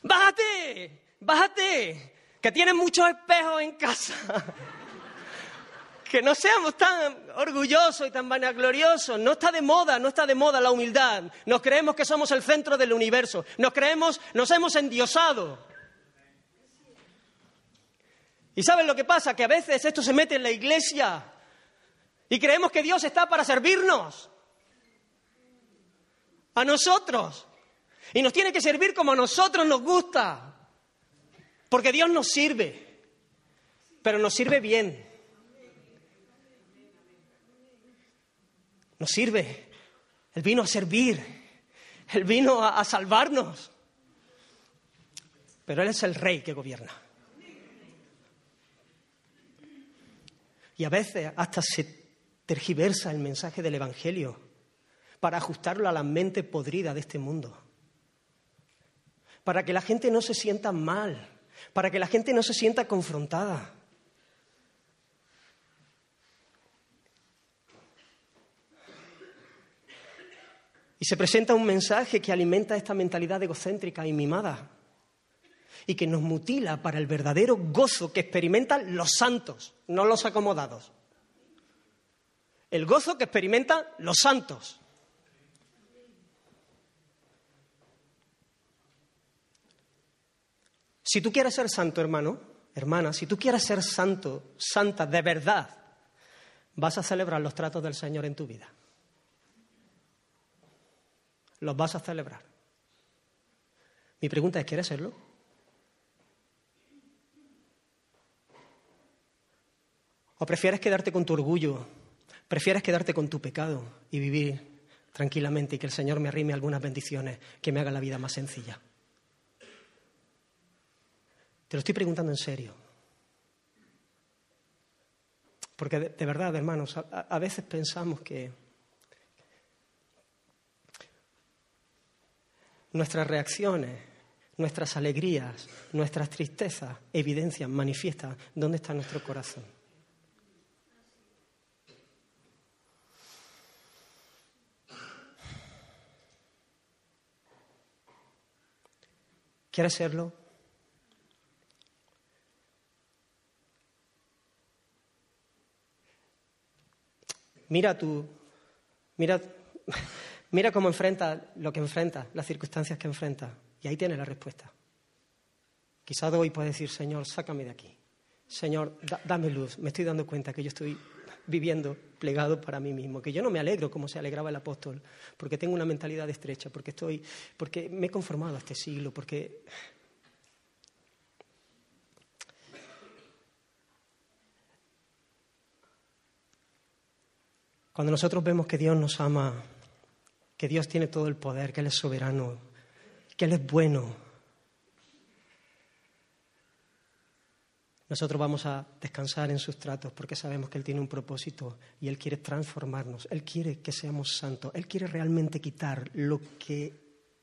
Bájate, bájate, que tienes muchos espejos en casa. Que no seamos tan orgullosos y tan vanagloriosos. No está de moda, no está de moda la humildad. Nos creemos que somos el centro del universo. Nos creemos, nos hemos endiosado. ¿Y saben lo que pasa? Que a veces esto se mete en la iglesia y creemos que Dios está para servirnos. A nosotros. Y nos tiene que servir como a nosotros nos gusta. Porque Dios nos sirve. Pero nos sirve bien. Nos sirve. Él vino a servir. Él vino a, salvarnos. Pero Él es el rey que gobierna. Y a veces hasta se tergiversa el mensaje del Evangelio para ajustarlo a la mente podrida de este mundo. Para que la gente no se sienta mal, para que la gente no se sienta confrontada. Y se presenta un mensaje que alimenta esta mentalidad egocéntrica y mimada y que nos mutila para el verdadero gozo que experimentan los santos, no los acomodados. El gozo que experimentan los santos. Si tú quieres ser santo, hermano, hermana, si tú quieres ser santo, santa de verdad, vas a celebrar los tratos del Señor en tu vida los vas a celebrar. Mi pregunta es, ¿quieres serlo? ¿O prefieres quedarte con tu orgullo? ¿Prefieres quedarte con tu pecado y vivir tranquilamente y que el Señor me arrime algunas bendiciones que me haga la vida más sencilla? Te lo estoy preguntando en serio. Porque de, verdad, hermanos, a veces pensamos que nuestras reacciones, nuestras alegrías, nuestras tristezas evidencian, manifiestan dónde está nuestro corazón. ¿Quieres serlo? Mira tú, mira Mira cómo enfrenta lo que enfrenta, las circunstancias que enfrenta. Y ahí tiene la respuesta. Quizá hoy puede decir, Señor, sácame de aquí. Señor, dame luz. Me estoy dando cuenta que yo estoy viviendo plegado para mí mismo, que yo no me alegro como se alegraba el apóstol, porque tengo una mentalidad estrecha, porque estoy, porque me he conformado a este siglo, porque cuando nosotros vemos que Dios nos ama que Dios tiene todo el poder, que Él es soberano, que Él es bueno. Nosotros vamos a descansar en sus tratos porque sabemos que Él tiene un propósito y Él quiere transformarnos, Él quiere que seamos santos, Él quiere realmente quitar lo que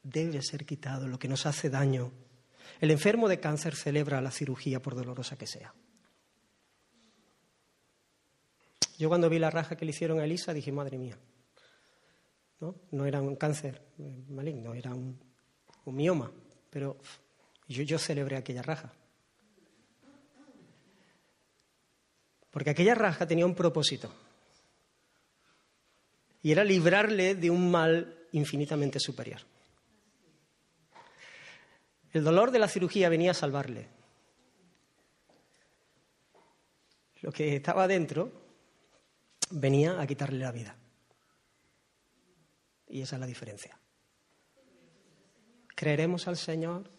debe ser quitado, lo que nos hace daño. El enfermo de cáncer celebra la cirugía por dolorosa que sea. Yo cuando vi la raja que le hicieron a Elisa dije, madre mía, ¿no? era un cáncer maligno, era un, mioma, pero yo, yo celebré aquella raja. Porque aquella raja tenía un propósito. Y era librarle de un mal infinitamente superior. El dolor de la cirugía venía a salvarle. Lo que estaba dentro venía a quitarle la vida. Y esa es la diferencia. ¿Creeremos al Señor?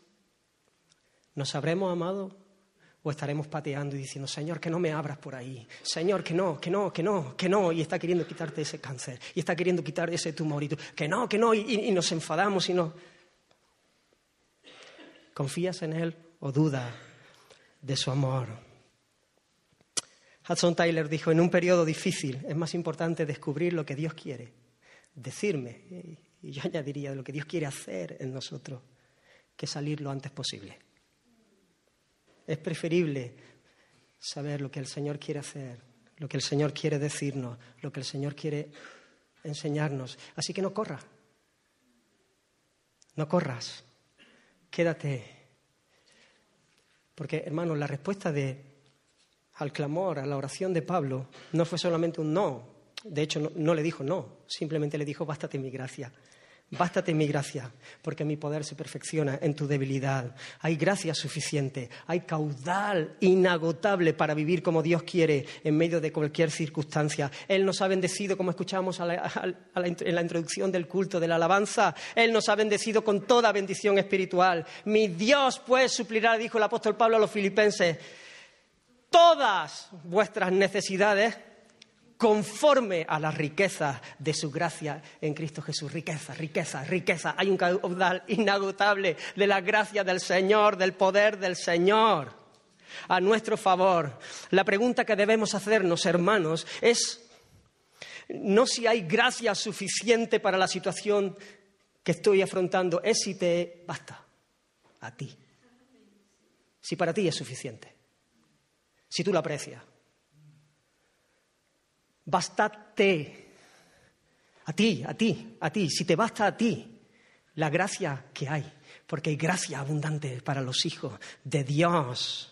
¿Nos habremos amado? O estaremos pateando y diciendo, Señor, que no me abras por ahí. Señor, que no, que no, que no, que no. Y está queriendo quitarte ese cáncer. Y está queriendo quitar ese tumor. Y tú, que no, que no. Y, nos enfadamos y no. ¿Confías en Él o duda de su amor? Hudson Tyler dijo, en un periodo difícil es más importante descubrir lo que Dios quiere, decirme, y yo añadiría lo que Dios quiere hacer en nosotros, que salir lo antes posible. Es preferible saber lo que el Señor quiere hacer, lo que el Señor quiere decirnos, lo que el Señor quiere enseñarnos. Así que no corras, no corras, quédate. Porque, hermanos, la respuesta de, al clamor, a la oración de Pablo, no fue solamente un no. De hecho, no, le dijo no, simplemente le dijo, bástate mi gracia. Bástate mi gracia, porque mi poder se perfecciona en tu debilidad. Hay gracia suficiente, hay caudal inagotable para vivir como Dios quiere en medio de cualquier circunstancia. Él nos ha bendecido, como escuchamos en la introducción del culto, de la alabanza. Él nos ha bendecido con toda bendición espiritual. Mi Dios, pues, suplirá, dijo el apóstol Pablo a los filipenses, todas vuestras necesidades conforme a la riqueza de su gracia en Cristo Jesús. Riqueza, riqueza, riqueza. Hay un caudal inagotable de la gracia del Señor, del poder del Señor a nuestro favor. La pregunta que debemos hacernos, hermanos, es no si hay gracia suficiente para la situación que estoy afrontando, es si te basta a ti. Si para ti es suficiente. Si tú lo aprecias. Bástate a ti, a ti, a ti, si te basta a ti la gracia que hay, porque hay gracia abundante para los hijos de Dios.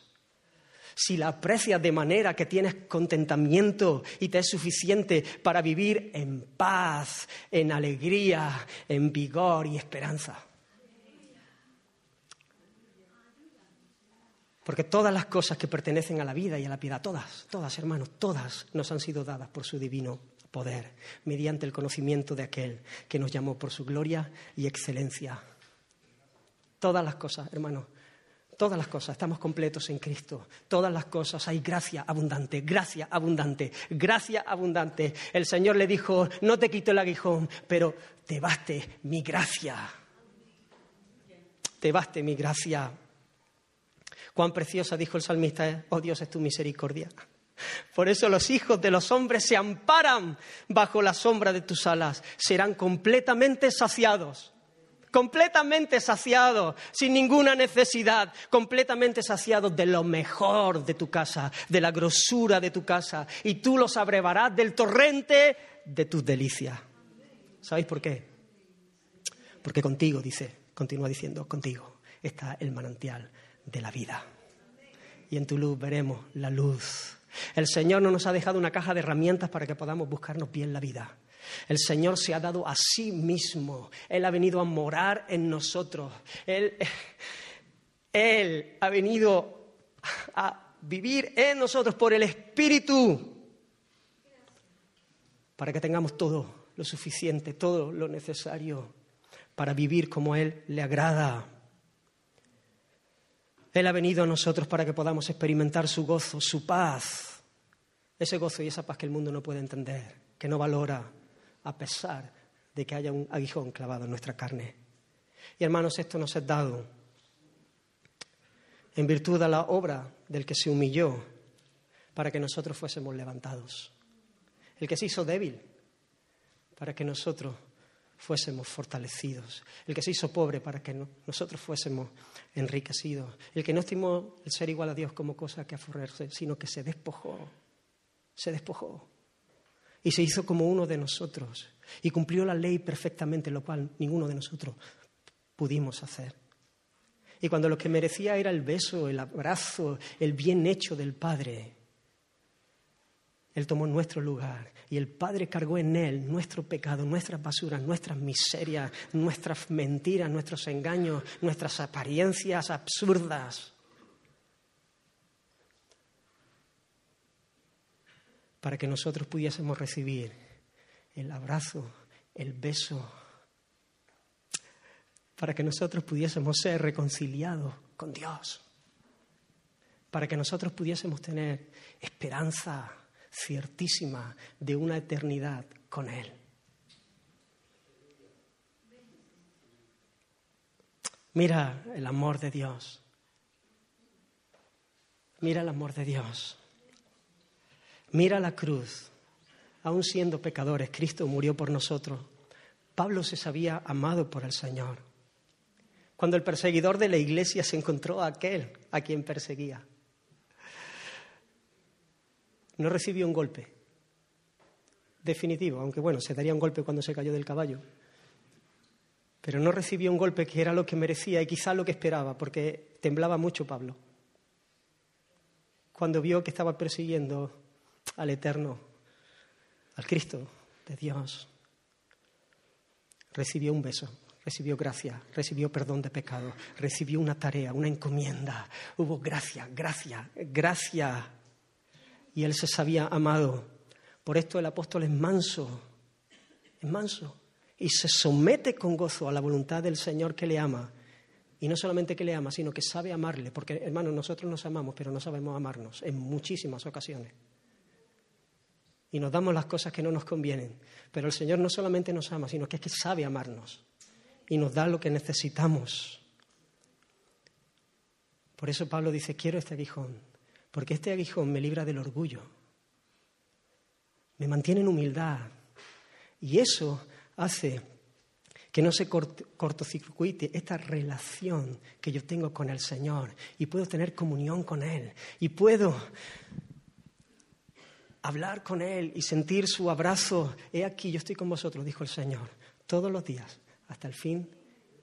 Si la aprecias de manera que tienes contentamiento y te es suficiente para vivir en paz, en alegría, en vigor y esperanza. Porque todas las cosas que pertenecen a la vida y a la piedad, todas, todas, hermanos, todas nos han sido dadas por su divino poder, mediante el conocimiento de aquel que nos llamó por su gloria y excelencia. Todas las cosas, hermanos, todas las cosas, estamos completos en Cristo. Todas las cosas, hay gracia abundante, gracia abundante, gracia abundante. El Señor le dijo, no te quito el aguijón, pero te baste mi gracia. Te baste mi gracia. Cuán preciosa, dijo el salmista, oh Dios, es tu misericordia. Por eso los hijos de los hombres se amparan bajo la sombra de tus alas, serán completamente saciados, completamente saciados, sin ninguna necesidad, completamente saciados de lo mejor de tu casa, de la grosura de tu casa, y tú los abrevarás del torrente de tus delicias. ¿Sabéis por qué? Porque contigo, dice, continúa diciendo, contigo está el manantial de la vida. Y en tu luz veremos la luz. El Señor no nos ha dejado una caja de herramientas para que podamos buscarnos bien la vida. El Señor se ha dado a sí mismo. Él ha venido a morar en nosotros. Él, Él ha venido a vivir en nosotros por el Espíritu para que tengamos todo lo suficiente, todo lo necesario para vivir como Él le agrada. Él ha venido a nosotros para que podamos experimentar su gozo, su paz, ese gozo y esa paz que el mundo no puede entender, que no valora, a pesar de que haya un aguijón clavado en nuestra carne. Y hermanos, esto nos es dado en virtud de la obra del que se humilló para que nosotros fuésemos levantados. El que se hizo débil para que nosotros fuésemos fortalecidos, el que se hizo pobre para que nosotros fuésemos enriquecidos, el que no estimó el ser igual a Dios como cosa que aforrarse, sino que se despojó, se despojó. Y se hizo como uno de nosotros. Y cumplió la ley perfectamente, lo cual ninguno de nosotros pudimos hacer. Y cuando lo que merecía era el beso, el abrazo, el bien hecho del Padre, él tomó nuestro lugar y el Padre cargó en Él nuestro pecado, nuestras basuras, nuestras miserias, nuestras mentiras, nuestros engaños, nuestras apariencias absurdas. Para que nosotros pudiésemos recibir el abrazo, el beso, para que nosotros pudiésemos ser reconciliados con Dios. para que nosotros pudiésemos tener esperanza ciertísima de una eternidad con Él. Mira el amor de Dios. Mira el amor de Dios. Mira la cruz. Aun siendo pecadores, Cristo murió por nosotros. Pablo se sabía amado por el Señor. Cuando el perseguidor de la iglesia se encontró a aquel a quien perseguía, no recibió un golpe definitivo, aunque bueno, se daría un golpe cuando se cayó del caballo, pero no recibió un golpe que era lo que merecía y quizá lo que esperaba, porque temblaba mucho Pablo cuando vio que estaba persiguiendo al Eterno, al Cristo de Dios. Recibió un beso, recibió gracia, recibió perdón de pecado, recibió una tarea, una encomienda. Hubo gracia, gracia, gracia. Y él se sabía amado. Por esto el apóstol es manso, es manso. Y se somete con gozo a la voluntad del Señor que le ama. Y no solamente que le ama, sino que sabe amarle. Porque, hermanos, nosotros nos amamos, pero no sabemos amarnos en muchísimas ocasiones y nos damos las cosas que no nos convienen. Pero el Señor no solamente nos ama, sino que es que sabe amarnos y nos da lo que necesitamos. Por eso Pablo dice, quiero este aguijón, porque este aguijón me libra del orgullo, me mantiene en humildad y eso hace que no se cortocircuite esta relación que yo tengo con el Señor y puedo tener comunión con Él y puedo hablar con Él y sentir su abrazo. He aquí, yo estoy con vosotros, dijo el Señor, todos los días, hasta el fin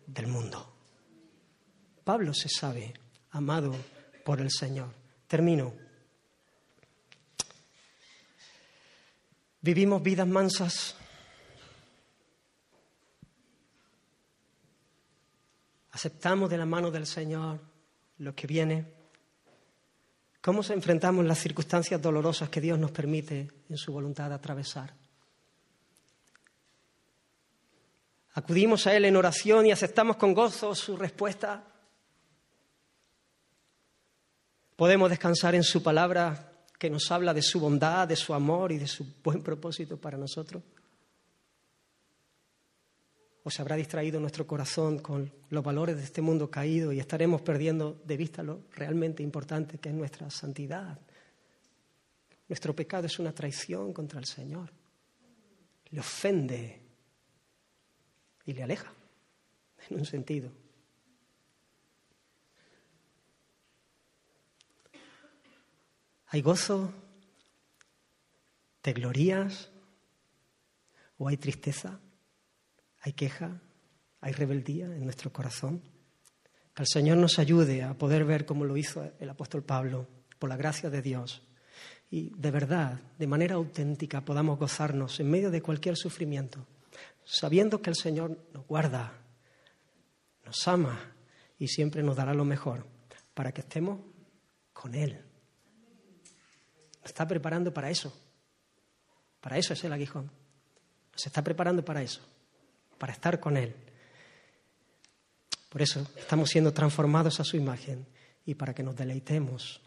del mundo. Pablo se sabe amado por el Señor. Termino. Vivimos vidas mansas. Aceptamos de la mano del Señor lo que viene. ¿Cómo enfrentamos las circunstancias dolorosas que Dios nos permite en su voluntad atravesar? Acudimos a Él en oración y aceptamos con gozo su respuesta. Podemos descansar en su palabra que nos habla de su bondad, de su amor y de su buen propósito para nosotros o se habrá distraído nuestro corazón con los valores de este mundo caído y estaremos perdiendo de vista lo realmente importante que es nuestra santidad. Nuestro pecado es una traición contra el Señor. Le ofende y le aleja, en un sentido. ¿Hay gozo? ¿Te glorías? ¿O hay tristeza? hay queja, hay rebeldía en nuestro corazón. Que el Señor nos ayude a poder ver como lo hizo el apóstol Pablo, por la gracia de Dios. Y de verdad, de manera auténtica, podamos gozarnos en medio de cualquier sufrimiento, sabiendo que el Señor nos guarda, nos ama y siempre nos dará lo mejor para que estemos con Él. Está preparando para eso. Para eso es el aguijón. Nos está preparando para eso para estar con Él. Por eso estamos siendo transformados a su imagen y para que nos deleitemos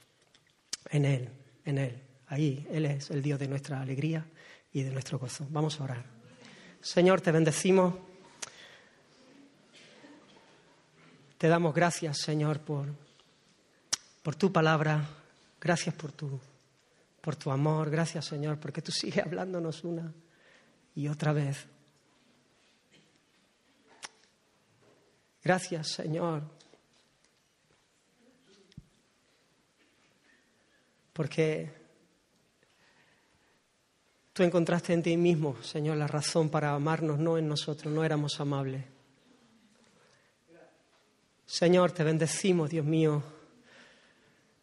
en Él, en Él. Ahí Él es el Dios de nuestra alegría y de nuestro gozo. Vamos a orar. Señor, te bendecimos. Te damos gracias, Señor, por, por tu palabra. Gracias por tu, por tu amor. Gracias, Señor, porque tú sigues hablándonos una y otra vez. Gracias, Señor. Porque tú encontraste en ti mismo, Señor, la razón para amarnos, no en nosotros, no éramos amables. Señor, te bendecimos, Dios mío.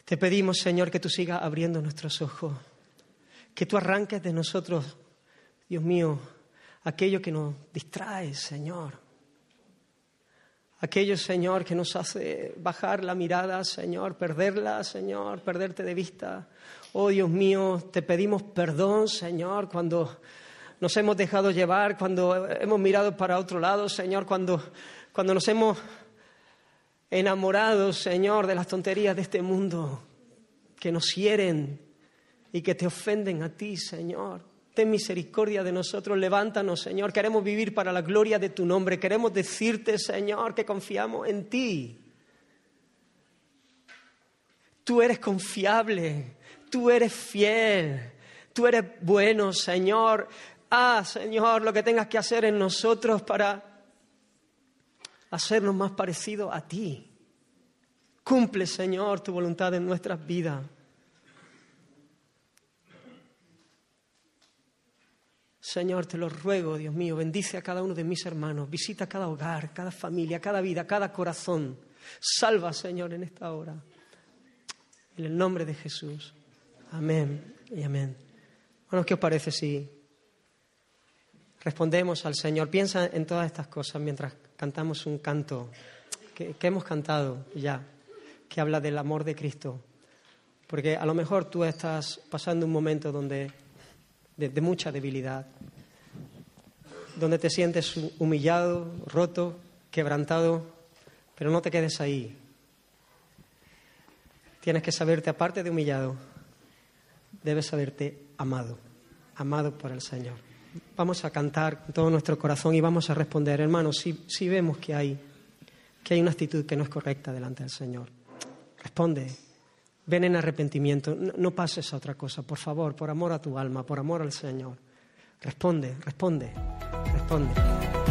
Te pedimos, Señor, que tú sigas abriendo nuestros ojos, que tú arranques de nosotros, Dios mío, aquello que nos distrae, Señor aquello, Señor, que nos hace bajar la mirada, Señor, perderla, Señor, perderte de vista. Oh Dios mío, te pedimos perdón, Señor, cuando nos hemos dejado llevar, cuando hemos mirado para otro lado, Señor, cuando, cuando nos hemos enamorado, Señor, de las tonterías de este mundo. que nos hieren y que te ofenden a ti, Señor. Ten misericordia de nosotros, levántanos, Señor. Queremos vivir para la gloria de tu nombre. Queremos decirte, Señor, que confiamos en ti. Tú eres confiable, tú eres fiel, tú eres bueno, Señor. Ah, Señor, lo que tengas que hacer en nosotros para hacernos más parecidos a ti. Cumple, Señor, tu voluntad en nuestras vidas. Señor, te lo ruego, Dios mío, bendice a cada uno de mis hermanos, visita cada hogar, cada familia, cada vida, cada corazón. Salva, Señor, en esta hora. En el nombre de Jesús. Amén y amén. Bueno, ¿qué os parece si respondemos al Señor? Piensa en todas estas cosas mientras cantamos un canto que, hemos cantado ya, que habla del amor de Cristo. Porque a lo mejor tú estás pasando un momento donde de, mucha debilidad, donde te sientes humillado, roto, quebrantado, pero no te quedes ahí. Tienes que saberte, aparte de humillado, debes saberte amado, amado por el Señor. Vamos a cantar con todo nuestro corazón y vamos a responder, hermanos, si, si vemos que hay, que hay una actitud que no es correcta delante del Señor, responde, ven en arrepentimiento, no, pases a otra cosa, por favor, por amor a tu alma, por amor al Señor. Responde, responde, responde.